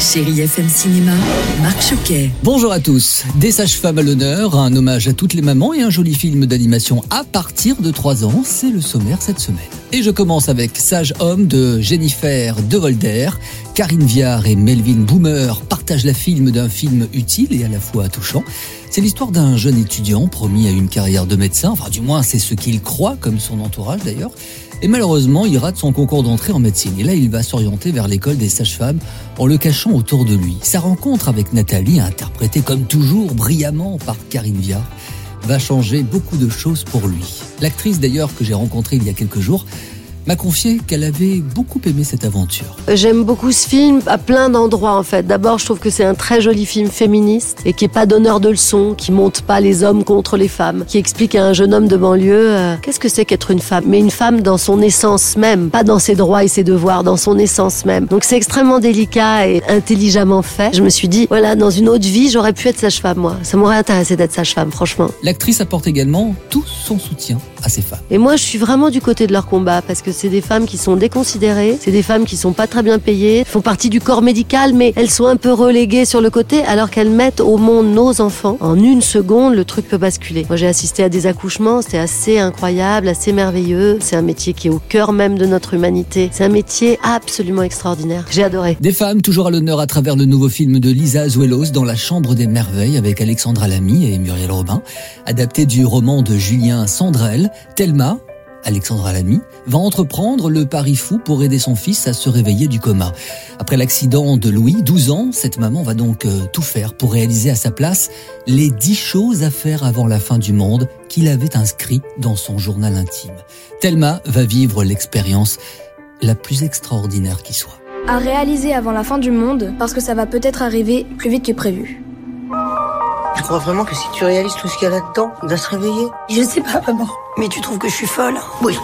Chérie FM Cinéma, Marc Choquet. Bonjour à tous. Des sages-femmes à l'honneur, un hommage à toutes les mamans et un joli film d'animation à partir de 3 ans. C'est le sommaire cette semaine. Et je commence avec Sage Homme de Jennifer De Volder. Karine Viard et Melvin Boomer partagent la film d'un film utile et à la fois touchant. C'est l'histoire d'un jeune étudiant promis à une carrière de médecin, enfin du moins c'est ce qu'il croit, comme son entourage d'ailleurs. Et malheureusement, il rate son concours d'entrée en médecine. Et là, il va s'orienter vers l'école des sages-femmes en le cachant autour de lui. Sa rencontre avec Nathalie, interprétée comme toujours brillamment par Karine Viard, va changer beaucoup de choses pour lui. L'actrice d'ailleurs que j'ai rencontrée il y a quelques jours m'a confié qu'elle avait beaucoup aimé cette aventure. J'aime beaucoup ce film à plein d'endroits en fait. D'abord, je trouve que c'est un très joli film féministe et qui est pas donneur de leçons, qui monte pas les hommes contre les femmes, qui explique à un jeune homme de banlieue euh, qu'est-ce que c'est qu'être une femme, mais une femme dans son essence même, pas dans ses droits et ses devoirs, dans son essence même. Donc c'est extrêmement délicat et intelligemment fait. Je me suis dit voilà, dans une autre vie, j'aurais pu être sage-femme moi. Ça m'aurait intéressé d'être sage-femme, franchement. L'actrice apporte également tout son soutien à ces femmes. Et moi, je suis vraiment du côté de leur combat parce que c'est des femmes qui sont déconsidérées, c'est des femmes qui sont pas très bien payées, font partie du corps médical, mais elles sont un peu reléguées sur le côté alors qu'elles mettent au monde nos enfants. En une seconde, le truc peut basculer. Moi, j'ai assisté à des accouchements, c'était assez incroyable, assez merveilleux. C'est un métier qui est au cœur même de notre humanité. C'est un métier absolument extraordinaire. J'ai adoré. Des femmes toujours à l'honneur à travers le nouveau film de Lisa Azuelos dans La Chambre des Merveilles avec Alexandra Lamy et Muriel Robin, adapté du roman de Julien Sandrel, Thelma. Alexandra Lamy va entreprendre le pari fou pour aider son fils à se réveiller du coma. Après l'accident de Louis, 12 ans, cette maman va donc euh, tout faire pour réaliser à sa place les 10 choses à faire avant la fin du monde qu'il avait inscrit dans son journal intime. Thelma va vivre l'expérience la plus extraordinaire qui soit. à réaliser avant la fin du monde parce que ça va peut-être arriver plus vite que prévu. Tu crois vraiment que si tu réalises tout ce qu'il y a là-dedans, il va se réveiller? Je sais pas, maman. Mais tu trouves que je suis folle? Oui.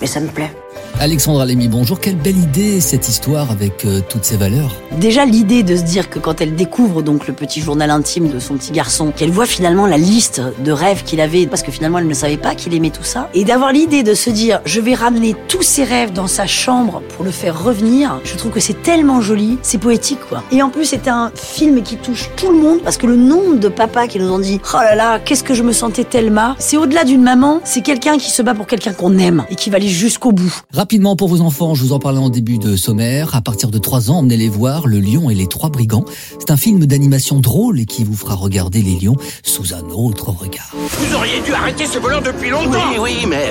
Mais ça me plaît. Alexandra Lamy, bonjour. Quelle belle idée cette histoire avec euh, toutes ces valeurs. Déjà l'idée de se dire que quand elle découvre donc le petit journal intime de son petit garçon, qu'elle voit finalement la liste de rêves qu'il avait, parce que finalement elle ne savait pas qu'il aimait tout ça, et d'avoir l'idée de se dire je vais ramener tous ses rêves dans sa chambre pour le faire revenir, je trouve que c'est tellement joli, c'est poétique quoi. Et en plus c'est un film qui touche tout le monde, parce que le nombre de papas qui nous ont dit oh là là, qu'est-ce que je me sentais tellement, c'est au-delà d'une maman, c'est quelqu'un qui se bat pour quelqu'un qu'on aime et qui va aller jusqu'au bout. Rapidement pour vos enfants, je vous en parlais en début de sommaire. À partir de 3 ans, emmenez-les voir Le Lion et les Trois Brigands. C'est un film d'animation drôle et qui vous fera regarder les lions sous un autre regard. Vous auriez dû arrêter ce volant depuis longtemps Oui, oui, mais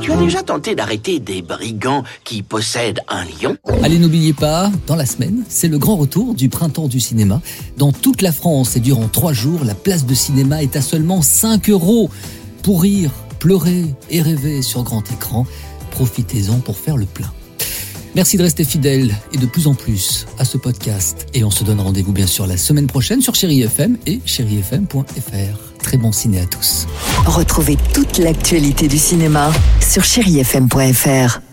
tu as déjà tenté d'arrêter des brigands qui possèdent un lion? Allez, n'oubliez pas, dans la semaine, c'est le grand retour du printemps du cinéma. Dans toute la France et durant 3 jours, la place de cinéma est à seulement 5 euros. Pour rire, pleurer et rêver sur grand écran, profitez-en pour faire le plein. Merci de rester fidèle et de plus en plus à ce podcast. Et on se donne rendez-vous bien sûr la semaine prochaine sur Chéri FM et chérifm.fr. Très bon ciné à tous. Retrouvez toute l'actualité du cinéma sur chérifm.fr.